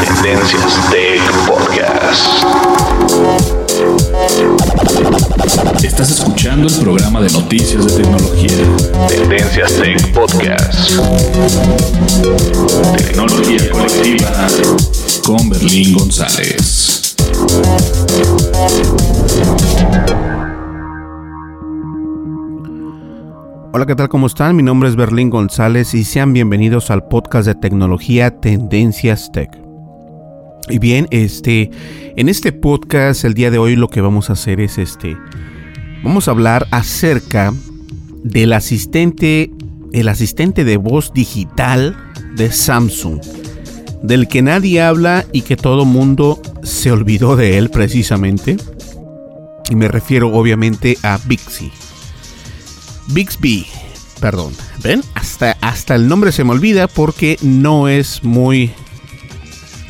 Tendencias Tech Podcast. Estás escuchando el programa de noticias de tecnología. Tendencias Tech Podcast. Tecnología colectiva con Berlín González. Hola, ¿qué tal? ¿Cómo están? Mi nombre es Berlín González y sean bienvenidos al podcast de tecnología Tendencias Tech. Y bien, este, en este podcast el día de hoy lo que vamos a hacer es este, vamos a hablar acerca del asistente, el asistente de voz digital de Samsung, del que nadie habla y que todo mundo se olvidó de él precisamente. Y me refiero obviamente a Bixby. Bixby, perdón. ¿Ven? Hasta, hasta el nombre se me olvida porque no es muy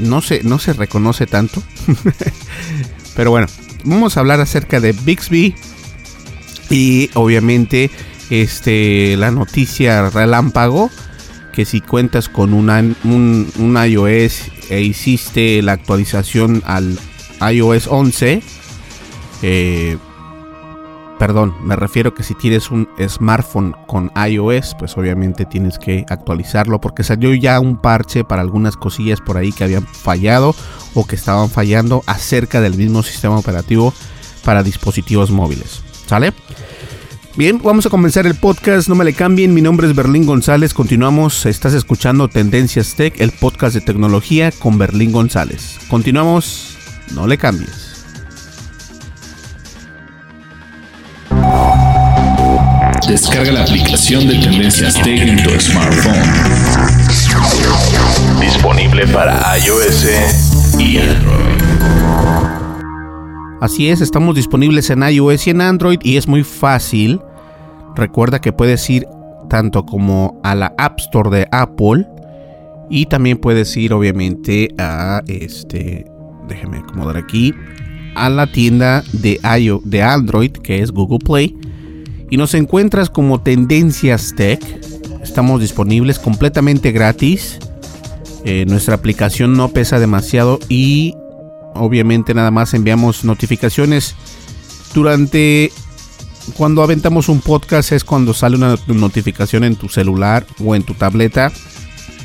no se, no se reconoce tanto. Pero bueno, vamos a hablar acerca de Bixby. Y obviamente, este, la noticia relámpago. Que si cuentas con un, un iOS e hiciste la actualización al iOS 11. Eh, perdón, me refiero que si tienes un smartphone con iOS, pues obviamente tienes que actualizarlo porque salió ya un parche para algunas cosillas por ahí que habían fallado o que estaban fallando acerca del mismo sistema operativo para dispositivos móviles. ¿Sale? Bien, vamos a comenzar el podcast, no me le cambien, mi nombre es Berlín González, continuamos, estás escuchando Tendencias Tech, el podcast de tecnología con Berlín González. Continuamos, no le cambies. Descarga la aplicación de Tendencias Tech en tu smartphone. Disponible para iOS y Android. Así es, estamos disponibles en iOS y en Android y es muy fácil. Recuerda que puedes ir tanto como a la App Store de Apple y también puedes ir obviamente a este, déjeme acomodar aquí, a la tienda de, iOS, de Android que es Google Play y nos encuentras como Tendencias Tech. Estamos disponibles completamente gratis. Eh, nuestra aplicación no pesa demasiado y obviamente nada más enviamos notificaciones durante cuando aventamos un podcast es cuando sale una notificación en tu celular o en tu tableta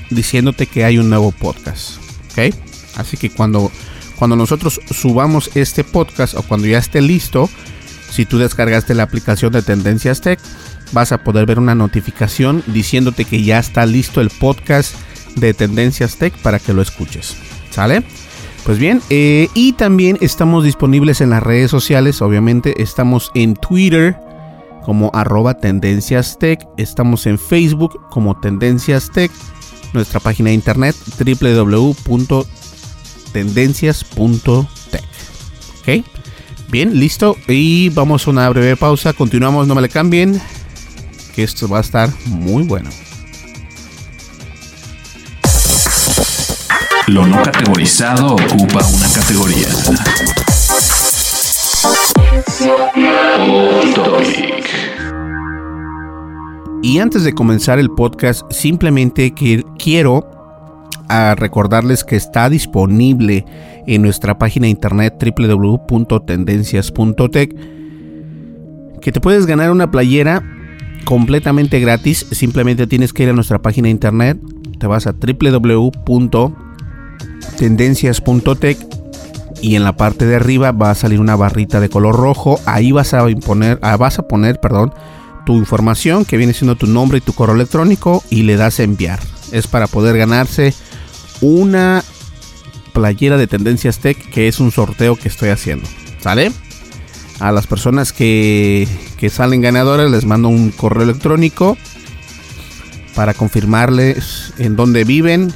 diciéndote que hay un nuevo podcast. ¿Ok? Así que cuando, cuando nosotros subamos este podcast o cuando ya esté listo, si tú descargaste la aplicación de Tendencias Tech, vas a poder ver una notificación diciéndote que ya está listo el podcast de Tendencias Tech para que lo escuches. ¿Sale? Pues bien, eh, y también estamos disponibles en las redes sociales, obviamente estamos en Twitter como arroba Tendencias Tech, estamos en Facebook como Tendencias Tech nuestra página de internet www.tendencias.tech. ¿Ok? Bien, listo. Y vamos a una breve pausa. Continuamos, no me le cambien. Que esto va a estar muy bueno. Lo no categorizado ocupa una categoría. Y antes de comenzar el podcast, simplemente quiero a recordarles que está disponible en nuestra página internet www.tendencias.tech que te puedes ganar una playera completamente gratis. Simplemente tienes que ir a nuestra página internet, te vas a www.tendencias.tech y en la parte de arriba va a salir una barrita de color rojo. Ahí vas a imponer, ah, vas a poner, perdón, tu información que viene siendo tu nombre y tu correo electrónico y le das a enviar. Es para poder ganarse una playera de Tendencias Tech que es un sorteo que estoy haciendo. ¿Sale? A las personas que, que salen ganadoras les mando un correo electrónico para confirmarles en dónde viven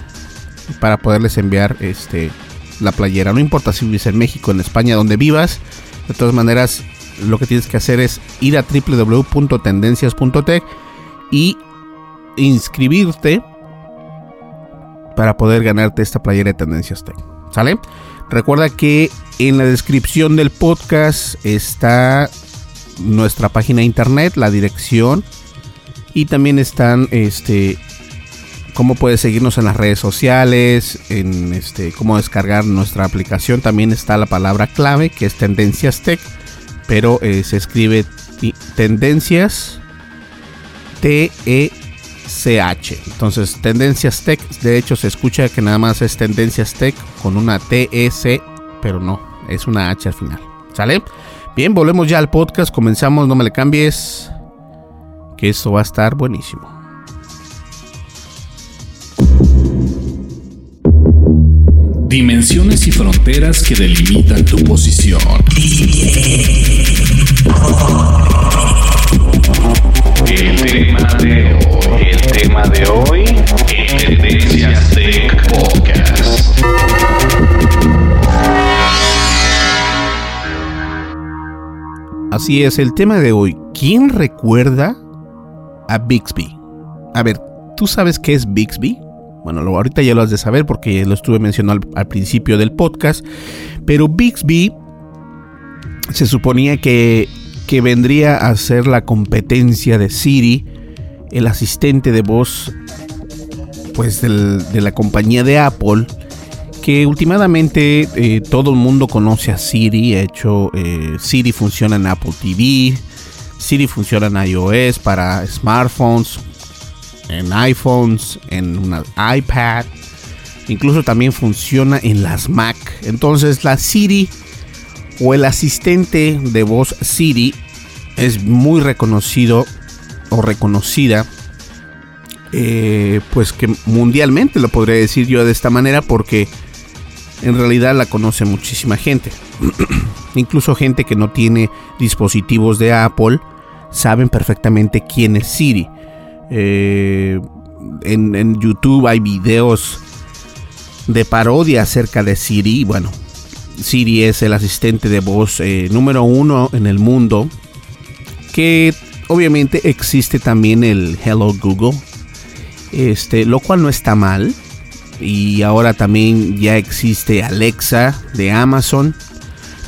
para poderles enviar este la playera. No importa si vives en México, en España, donde vivas. De todas maneras, lo que tienes que hacer es ir a www.tendencias.tech y inscribirte para poder ganarte esta playera de Tendencias Tech. ¿Sale? Recuerda que en la descripción del podcast está nuestra página de internet, la dirección y también están este cómo puedes seguirnos en las redes sociales, en este cómo descargar nuestra aplicación, también está la palabra clave que es Tendencias Tech pero eh, se escribe tendencias T-E-C-H. Entonces, tendencias tech, de hecho se escucha que nada más es tendencias tech con una T-E-C, pero no, es una H al final. ¿Sale? Bien, volvemos ya al podcast, comenzamos, no me le cambies, que esto va a estar buenísimo. Dimensiones y fronteras que delimitan tu posición. El tema de hoy, el tema de hoy, en Tendencias Tech Podcast. Así es, el tema de hoy. ¿Quién recuerda a Bixby? A ver, ¿tú sabes qué es Bixby? Bueno, ahorita ya lo has de saber porque lo estuve mencionando al, al principio del podcast. Pero Bixby se suponía que que vendría a ser la competencia de Siri, el asistente de voz pues de la compañía de Apple, que últimamente eh, todo el mundo conoce a Siri, de hecho eh, Siri funciona en Apple TV, Siri funciona en iOS para smartphones, en iPhones, en una iPad, incluso también funciona en las Mac. Entonces la Siri o el asistente de voz Siri es muy reconocido o reconocida eh, pues que mundialmente lo podría decir yo de esta manera porque en realidad la conoce muchísima gente. Incluso gente que no tiene dispositivos de Apple saben perfectamente quién es Siri. Eh, en, en YouTube hay videos de parodia acerca de Siri bueno Siri es el asistente de voz eh, número uno en el mundo. Que obviamente existe también el Hello Google. Este, lo cual no está mal. Y ahora también ya existe Alexa de Amazon.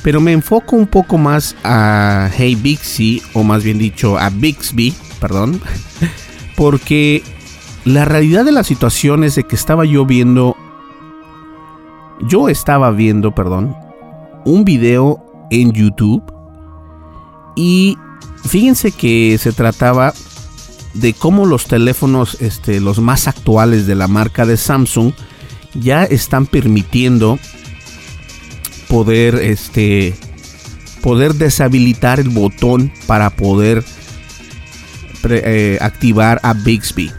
Pero me enfoco un poco más a Hey Bixby, o más bien dicho a Bixby, perdón. Porque la realidad de la situación es de que estaba yo viendo yo estaba viendo, perdón, un video en YouTube y fíjense que se trataba de cómo los teléfonos, este, los más actuales de la marca de Samsung, ya están permitiendo poder, este, poder deshabilitar el botón para poder eh, activar a Bixby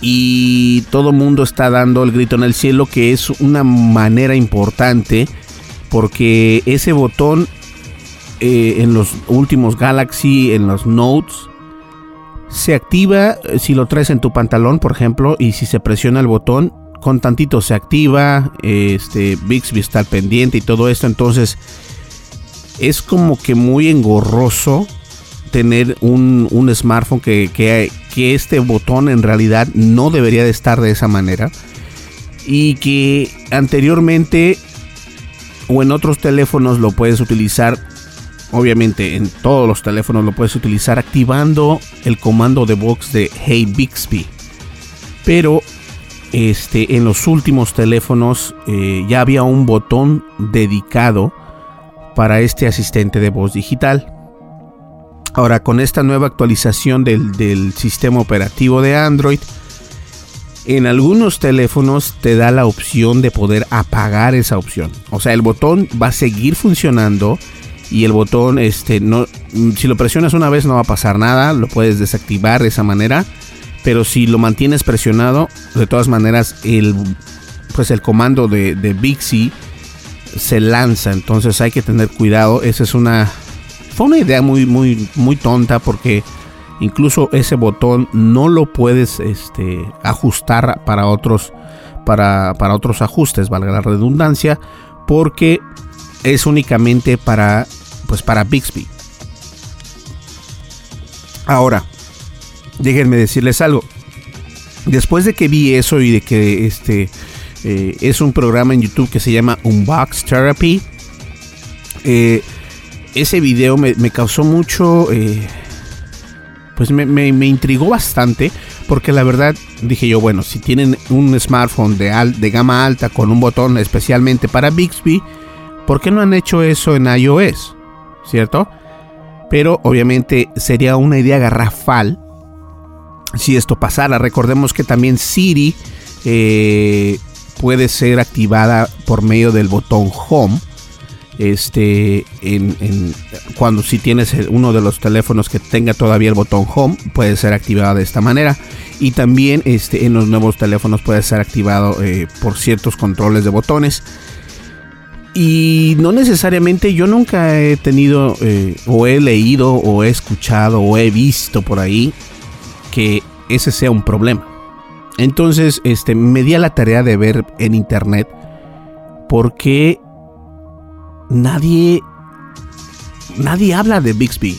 y todo mundo está dando el grito en el cielo que es una manera importante porque ese botón eh, en los últimos Galaxy, en los Notes, Se activa eh, si lo traes en tu pantalón, por ejemplo, y si se presiona el botón, con tantito se activa, este Bixby está al pendiente y todo esto, entonces es como que muy engorroso tener un, un smartphone que, que, este botón en realidad no debería de estar de esa manera y que anteriormente o en otros teléfonos lo puedes utilizar obviamente en todos los teléfonos lo puedes utilizar activando el comando de voz de Hey Bixby pero este, en los últimos teléfonos eh, ya había un botón dedicado para este asistente de voz digital. Ahora, con esta nueva actualización del, del sistema operativo de Android, en algunos teléfonos te da la opción de poder apagar esa opción. O sea, el botón va a seguir funcionando y el botón, este, no, si lo presionas una vez no va a pasar nada, lo puedes desactivar de esa manera pero si lo mantienes presionado, de todas maneras el pues el comando de, de Bixi se lanza, entonces hay que tener cuidado. Esa es una fue una idea muy muy muy tonta porque incluso ese botón no lo puedes este, ajustar para otros para, para otros ajustes, valga la redundancia, porque es únicamente para pues para Bixby. Ahora, déjenme decirles algo. Después de que vi eso y de que este eh, es un programa en YouTube que se llama Unbox Therapy, eh, ese video me, causó mucho, eh, pues me, intrigó bastante, porque la verdad dije yo, bueno, si tienen un smartphone de, de gama alta con un botón especialmente para Bixby, ¿por qué no han hecho eso en iOS? ¿Cierto? Pero obviamente sería una idea garrafal si esto pasara. Recordemos que también Siri eh, puede ser activada por medio del botón Home. Este, en, cuando si tienes uno de los teléfonos que tenga todavía el botón Home, puede ser activada de esta manera. Y también este, en los nuevos teléfonos puede ser activado eh, por ciertos controles de botones. Y no necesariamente yo nunca he tenido eh, o he leído o he escuchado o he visto por ahí que ese sea un problema. Entonces, este, me di a la tarea de ver en internet por qué nadie, nadie habla de Bixby.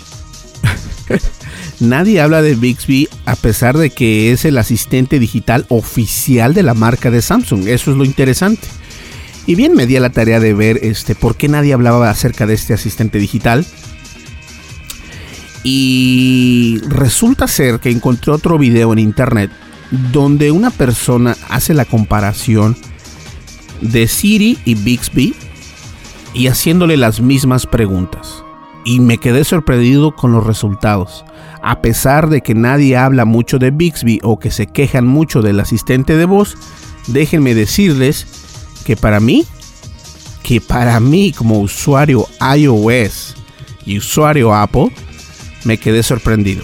nadie habla de Bixby a pesar de que es el asistente digital oficial de la marca de Samsung. Eso es lo interesante. Y bien, me di a la tarea de ver este, por qué nadie hablaba acerca de este asistente digital. Y resulta ser que encontré otro video en internet donde una persona hace la comparación de Siri y Bixby y haciéndole las mismas preguntas. Y me quedé sorprendido con los resultados. A pesar de que nadie habla mucho de Bixby o que se quejan mucho del asistente de voz, déjenme decirles que para mí, que para mí como usuario iOS y usuario Apple, me quedé sorprendido.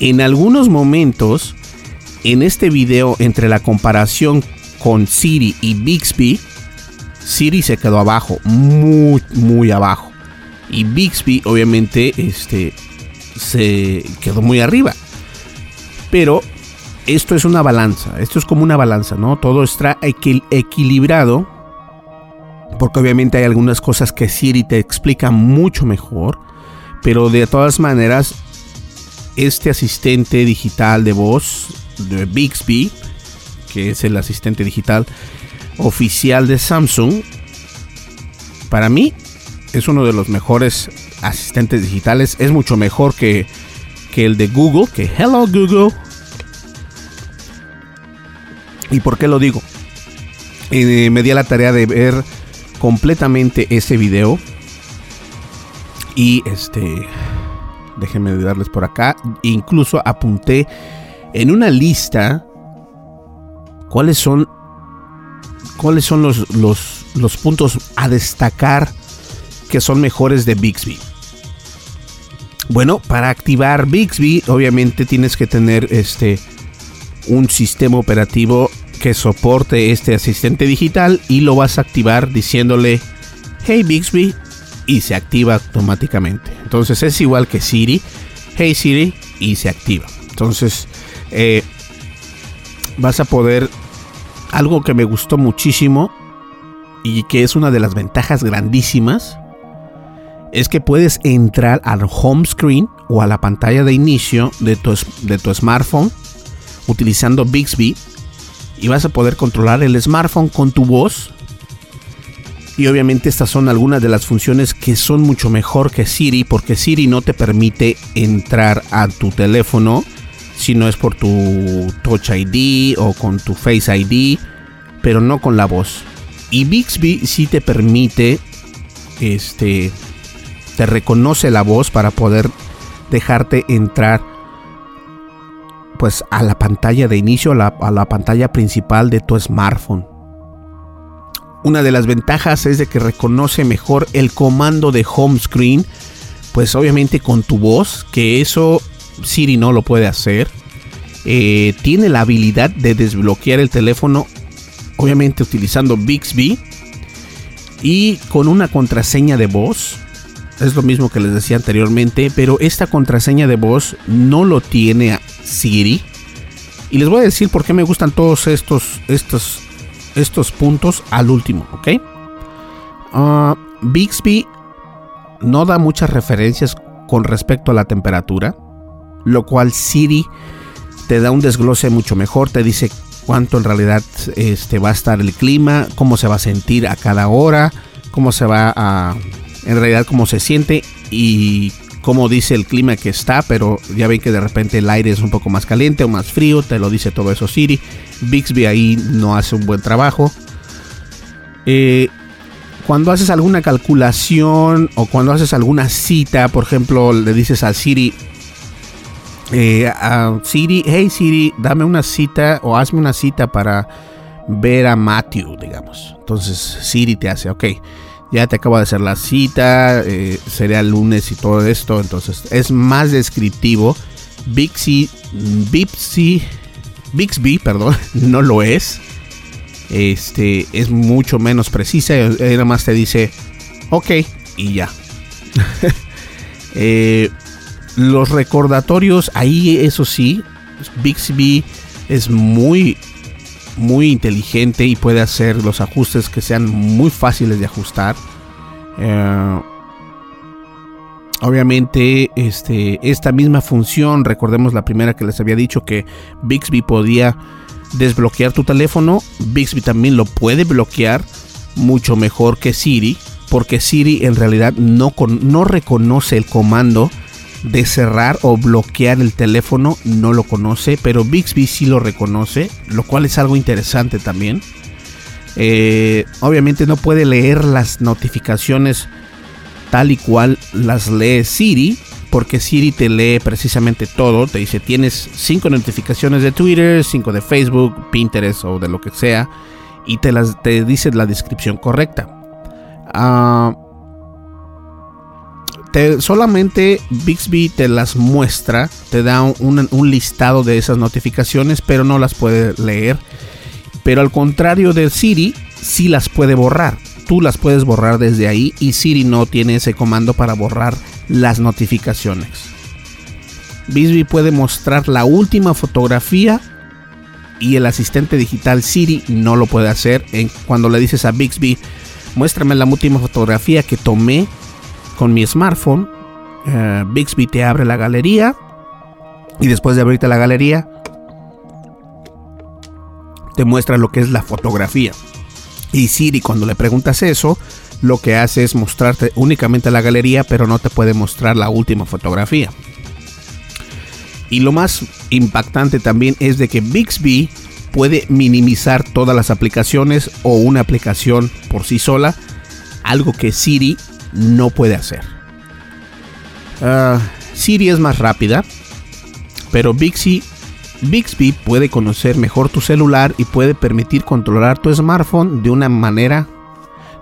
En algunos momentos, en este video entre la comparación con Siri y Bixby, Siri se quedó abajo, muy, muy abajo. Y Bixby, obviamente, este, se quedó muy arriba. Pero esto es una balanza, esto es como una balanza, ¿no? Todo está equilibrado, porque obviamente hay algunas cosas que Siri te explica mucho mejor pero de todas maneras, este asistente digital de voz de Bixby, que es el asistente digital oficial de Samsung, para mí es uno de los mejores asistentes digitales. Es mucho mejor que, que el de Google, que Hello Google. ¿Y por qué lo digo? Eh, me di a la tarea de ver completamente ese video y este, déjenme darles por acá. Incluso apunté en una lista cuáles son cuáles son los, los, los puntos a destacar que son mejores de Bixby. Bueno, para activar Bixby, obviamente tienes que tener este un sistema operativo que soporte este asistente digital y lo vas a activar diciéndole, hey Bixby, y se activa automáticamente. Entonces es igual que Siri, Hey Siri y se activa. Entonces, eh, vas a poder... Algo que me gustó muchísimo y que es una de las ventajas grandísimas es que puedes entrar al home screen o a la pantalla de inicio de tu, de tu smartphone utilizando Bixby y vas a poder controlar el smartphone con tu voz. Y obviamente estas son algunas de las funciones que son mucho mejor que Siri porque Siri no te permite entrar a tu teléfono si no es por tu Touch ID o con tu Face ID, pero no con la voz. Y Bixby sí te permite este te reconoce la voz para poder dejarte entrar pues a la pantalla de inicio, a la, a la pantalla principal de tu smartphone. Una de las ventajas es de que reconoce mejor el comando de home screen, pues obviamente con tu voz, que eso Siri no lo puede hacer. Eh, tiene la habilidad de desbloquear el teléfono, obviamente utilizando Bixby y con una contraseña de voz. Es lo mismo que les decía anteriormente, pero esta contraseña de voz no lo tiene Siri. Y les voy a decir por qué me gustan todos estos, estos, estos puntos al último, ¿ok? Uh, Bixby no da muchas referencias con respecto a la temperatura, lo cual Siri te da un desglose mucho mejor, te dice cuánto en realidad este, va a estar el clima, cómo se va a sentir a cada hora, cómo se va a, en realidad cómo se siente y cómo dice el clima que está, pero ya ven que de repente el aire es un poco más caliente o más frío, te lo dice todo eso Siri. Bixby ahí no hace un buen trabajo. Eh, cuando haces alguna calculación o cuando haces alguna cita, por ejemplo, le dices a Siri, eh, a Siri, hey Siri, dame una cita o hazme una cita para ver a Matthew, digamos. Entonces Siri te hace, ok ya te acabo de hacer la cita, eh, sería lunes y todo esto, entonces es más descriptivo. Bixby, Bixby, Bixby, perdón, no lo es. Este es mucho menos precisa. Nada más te dice, ok, y ya. Eh, los recordatorios, ahí eso sí, Bixby es muy muy inteligente y puede hacer los ajustes que sean muy fáciles de ajustar. Eh, obviamente, este, esta misma función, recordemos la primera que les había dicho que Bixby podía desbloquear tu teléfono, Bixby también lo puede bloquear mucho mejor que Siri, porque Siri en realidad no, no reconoce el comando de cerrar o bloquear el teléfono no lo conoce, pero Bixby sí lo reconoce, lo cual es algo interesante también. Eh, obviamente no puede leer las notificaciones tal y cual las lee Siri, porque Siri te lee precisamente todo. Te dice, tienes cinco notificaciones de Twitter, cinco de Facebook, Pinterest o de lo que sea, y te, las, te dice la descripción correcta. Solamente Bixby te las muestra, te da un, listado de esas notificaciones, pero no las puede leer. Pero al contrario de Siri, sí las puede borrar. Tú las puedes borrar desde ahí y Siri no tiene ese comando para borrar las notificaciones. Bixby puede mostrar la última fotografía y el asistente digital Siri no lo puede hacer. cuando le dices a Bixby, muéstrame la última fotografía que tomé con mi smartphone, eh, Bixby te abre la galería y después de abrirte la galería te muestra lo que es la fotografía. Y Siri cuando le preguntas eso, lo que hace es mostrarte únicamente la galería, pero no te puede mostrar la última fotografía. Y lo más impactante también es de que Bixby puede minimizar todas las aplicaciones o una aplicación por sí sola, algo que Siri no puede hacer. Ah, Siri es más rápida, pero Bixby, Bixby puede conocer mejor tu celular y puede permitir controlar tu smartphone de una manera,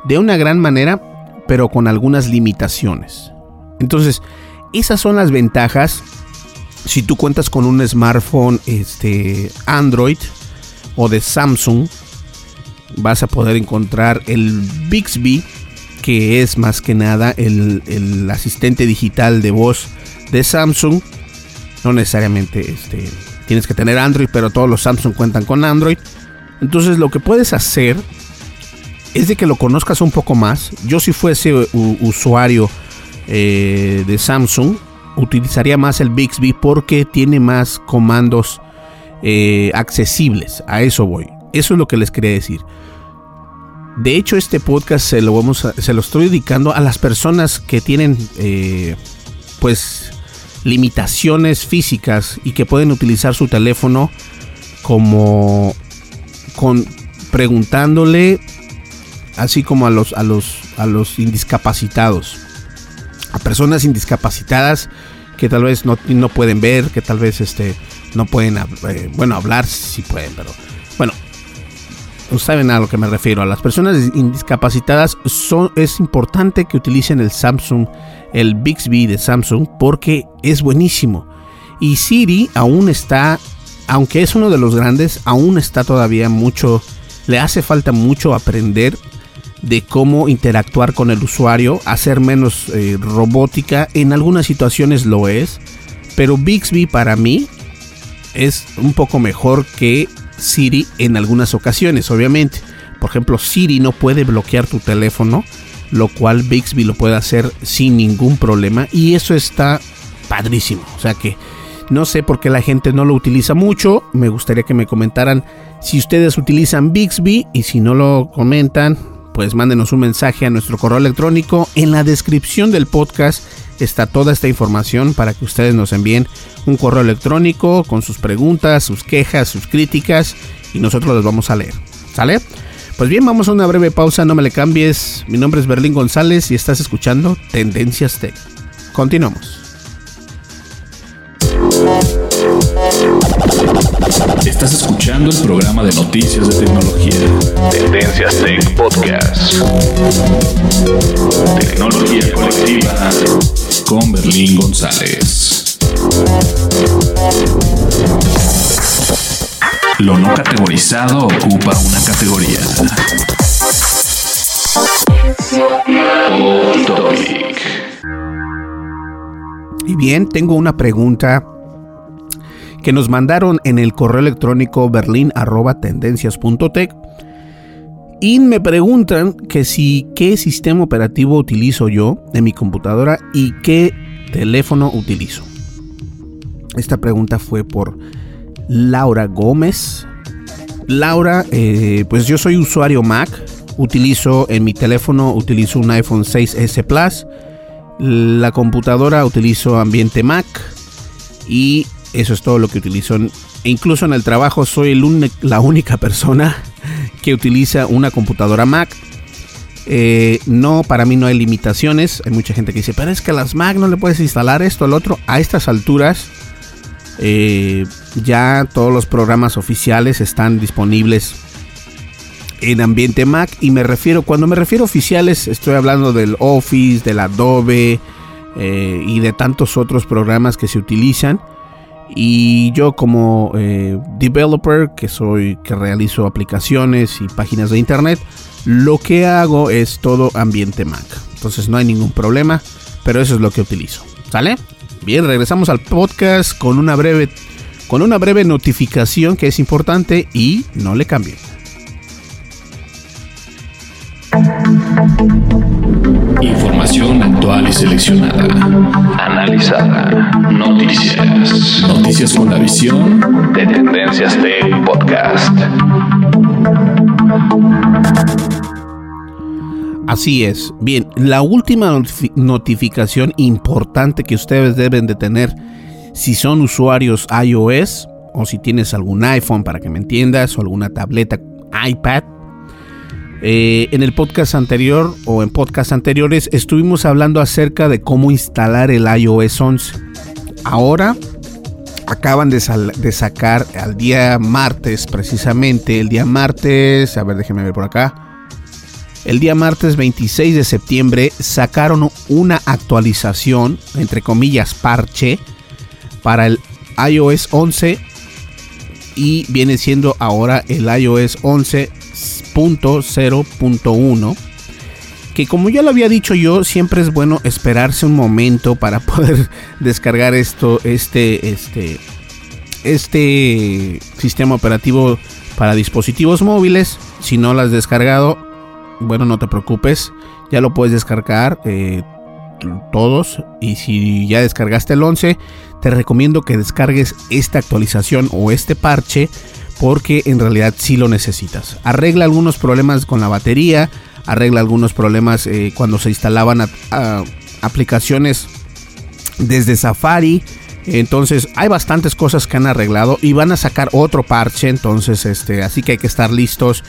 de una gran manera, pero con algunas limitaciones. Entonces, esas son las ventajas. Si tú cuentas con un smartphone este, Android o de Samsung, vas a poder encontrar el Bixby que es más que nada el, asistente digital de voz de Samsung. No necesariamente este, tienes que tener Android, pero todos los Samsung cuentan con Android. Entonces lo que puedes hacer es de que lo conozcas un poco más. Yo si fuese usuario eh, de Samsung, utilizaría más el Bixby porque tiene más comandos eh, accesibles. A eso voy. Eso es lo que les quería decir. De hecho, este podcast se lo, vamos se lo estoy dedicando a las personas que tienen, eh, pues, limitaciones físicas y que pueden utilizar su teléfono como con preguntándole así como a los a los a los indiscapacitados. A personas indiscapacitadas que tal vez no, pueden ver que tal vez este no pueden eh, bueno hablar si pueden pero saben a lo que me refiero a las personas indiscapacitadas son es importante que utilicen el Samsung el Bixby de Samsung porque es buenísimo. Y Siri aún está, aunque es uno de los grandes, aún está todavía mucho, le hace falta mucho aprender de cómo interactuar con el usuario, hacer menos eh, robótica, en algunas situaciones lo es, pero Bixby para mí es un poco mejor que Siri en algunas ocasiones, obviamente. Por ejemplo, Siri no puede bloquear tu teléfono lo cual Bixby lo puede hacer sin ningún problema y eso está padrísimo. O sea que no sé por qué la gente no lo utiliza mucho. Me gustaría que me comentaran si ustedes utilizan Bixby y si no lo comentan, pues mándenos un mensaje a nuestro correo electrónico. En la descripción del podcast está toda esta información para que ustedes nos envíen un correo electrónico con sus preguntas, sus quejas, sus críticas y nosotros los vamos a leer. ¿Sale? Pues bien, vamos a una breve pausa, no me le cambies. Mi nombre es Berlín González y estás escuchando Tendencias Tech. Continuamos. Estás escuchando el programa de noticias de tecnología. Tendencias Tech Podcast. Tecnología colectiva con Berlín González. Lo no categorizado ocupa una categoría. Y bien, tengo una pregunta que nos mandaron en el correo electrónico berlin@tendencias.tech y me preguntan que si qué sistema operativo utilizo yo en mi computadora y qué teléfono utilizo. Esta pregunta fue por Laura Gómez. Laura, eh, pues yo soy usuario Mac, utilizo en mi teléfono, utilizo un iPhone 6S Plus, la computadora utilizo ambiente Mac y eso es todo lo que utilizo. E incluso en el trabajo soy la única persona que utiliza una computadora Mac. Eh, no, para mí no hay limitaciones. Hay mucha gente que dice, pero es que las Mac no le puedes instalar esto, al otro. A estas alturas, eh, ya todos los programas oficiales están disponibles en ambiente Mac y me refiero, cuando me refiero a oficiales, estoy hablando del Office, del Adobe eh, y de tantos otros programas que se utilizan. Y yo como eh, developer, que soy, que realizo aplicaciones y páginas de internet, lo que hago es todo ambiente Mac. Entonces no hay ningún problema, pero eso es lo que utilizo. ¿Sale? Bien, regresamos al podcast con una breve, con una breve notificación que es importante y no le cambien. Información actual y seleccionada. Analizada. Noticias. Noticias con la visión de Tendencias Tech Podcast. Así es. Bien, la última notificación importante que ustedes deben de tener si son usuarios iOS o si tienes algún iPhone para que me entiendas o alguna tableta iPad. Eh, en el podcast anterior o en podcast anteriores estuvimos hablando acerca de cómo instalar el iOS 11. Ahora acaban de, de, sacar al día martes, precisamente el día martes, a ver, déjenme ver por acá el día martes 26 de septiembre sacaron una actualización, entre comillas, parche, para el iOS 11 y viene siendo ahora el iOS 11.0.1 que como ya lo había dicho yo, siempre es bueno esperarse un momento para poder descargar esto, este, este, este sistema operativo para dispositivos móviles. Si no lo has descargado, bueno, no te preocupes, ya lo puedes descargar eh, todos. Y si ya descargaste el 11, te recomiendo que descargues esta actualización o este parche porque en realidad sí lo necesitas. Arregla algunos problemas con la batería, arregla algunos problemas eh, cuando se instalaban aplicaciones desde Safari. Entonces hay bastantes cosas que han arreglado y van a sacar otro parche. Entonces, este, así que hay que estar listos.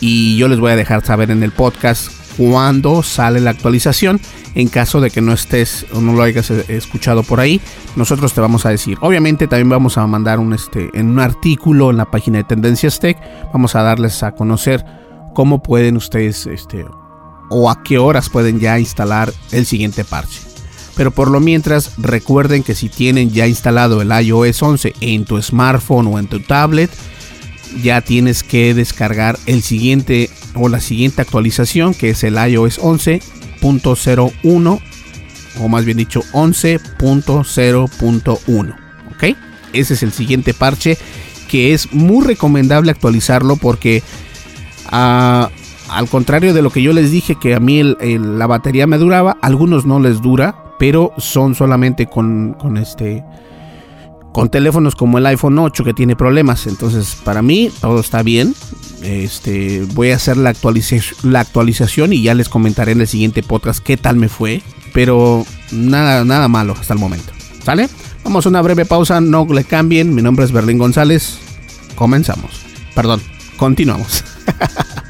Y yo les voy a dejar saber en el podcast cuando sale la actualización. En caso de que no estés o no lo hayas eh, escuchado por ahí, nosotros te vamos a decir. Obviamente también vamos a mandar un este en un artículo en la página de Tendencias Tech. Vamos a darles a conocer cómo pueden ustedes este o a qué horas pueden ya instalar el siguiente parche. Pero por lo mientras, recuerden que si tienen ya instalado el iOS 11 en tu smartphone o en tu tablet, ya tienes que descargar el siguiente o la siguiente actualización que es el iOS 11.01 o más bien dicho 11.0.1. ¿Ok? Ese es el siguiente parche que es muy recomendable actualizarlo porque ah, al contrario de lo que yo les dije que a mí la batería me duraba, algunos no les dura, pero son solamente con, con este con teléfonos como el iPhone 8 que tiene problemas. Entonces, para mí todo está bien. Este, voy a hacer la, la actualización y ya les comentaré en el siguiente podcast qué tal me fue. Pero nada, nada malo hasta el momento. ¿Sale? Vamos a una breve pausa, no le cambien. Mi nombre es Berlín González. Comenzamos. Perdón, continuamos.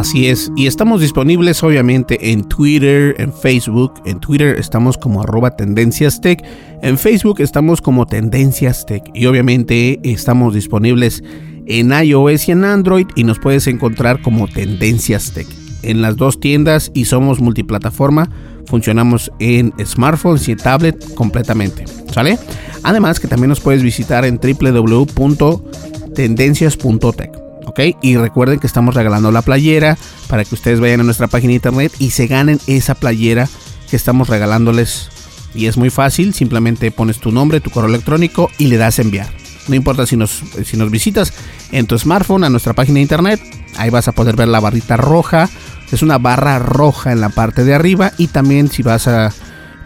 Así es, y estamos disponibles obviamente en Twitter, en Facebook. En Twitter estamos como arroba Tendencias Tech, en Facebook estamos como Tendencias Tech y obviamente estamos disponibles en iOS y en Android y nos puedes encontrar como Tendencias Tech en las dos tiendas y somos multiplataforma. Funcionamos en smartphones y tablet completamente. ¿Sale? Además que también nos puedes visitar en www.tendencias.tech. ¿ok? Y recuerden que estamos regalando la playera para que ustedes vayan a nuestra página de internet y se ganen esa playera que estamos regalándoles. Y es muy fácil, simplemente pones tu nombre, tu correo electrónico y le das enviar. No importa si nos, si nos visitas en tu smartphone a nuestra página de internet, ahí vas a poder ver la barrita roja. Es una barra roja en la parte de arriba y también si vas a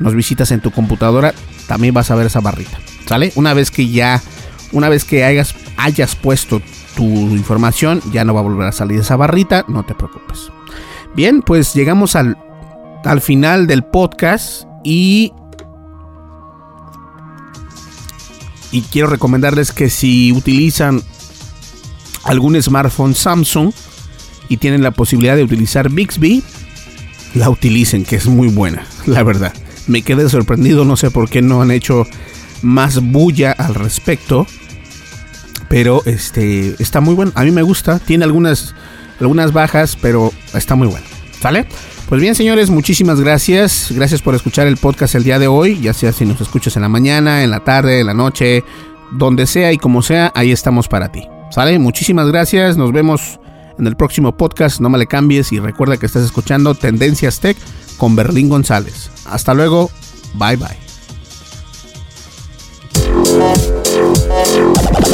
nos visitas en tu computadora, también vas a ver esa barrita. ¿Sale? Una vez que ya una vez que hayas, hayas puesto tu información, ya no va a volver a salir esa barrita, no te preocupes. Bien, pues llegamos al, al final del podcast y y quiero recomendarles que si utilizan algún smartphone Samsung y tienen la posibilidad de utilizar Bixby, la utilicen, que es muy buena, la verdad. Me quedé sorprendido, no sé por qué no han hecho más bulla al respecto. Pero este está muy bueno. A mí me gusta. Tiene algunas, algunas bajas, pero está muy bueno. ¿Sale? Pues bien, señores, muchísimas gracias. Gracias por escuchar el podcast el día de hoy. Ya sea si nos escuchas en la mañana, en la tarde, en la noche, donde sea y como sea, ahí estamos para ti. ¿Sale? Muchísimas gracias. Nos vemos en el próximo podcast. No me le cambies y recuerda que estás escuchando Tendencias Tech con Berlín González. Hasta luego. Bye bye.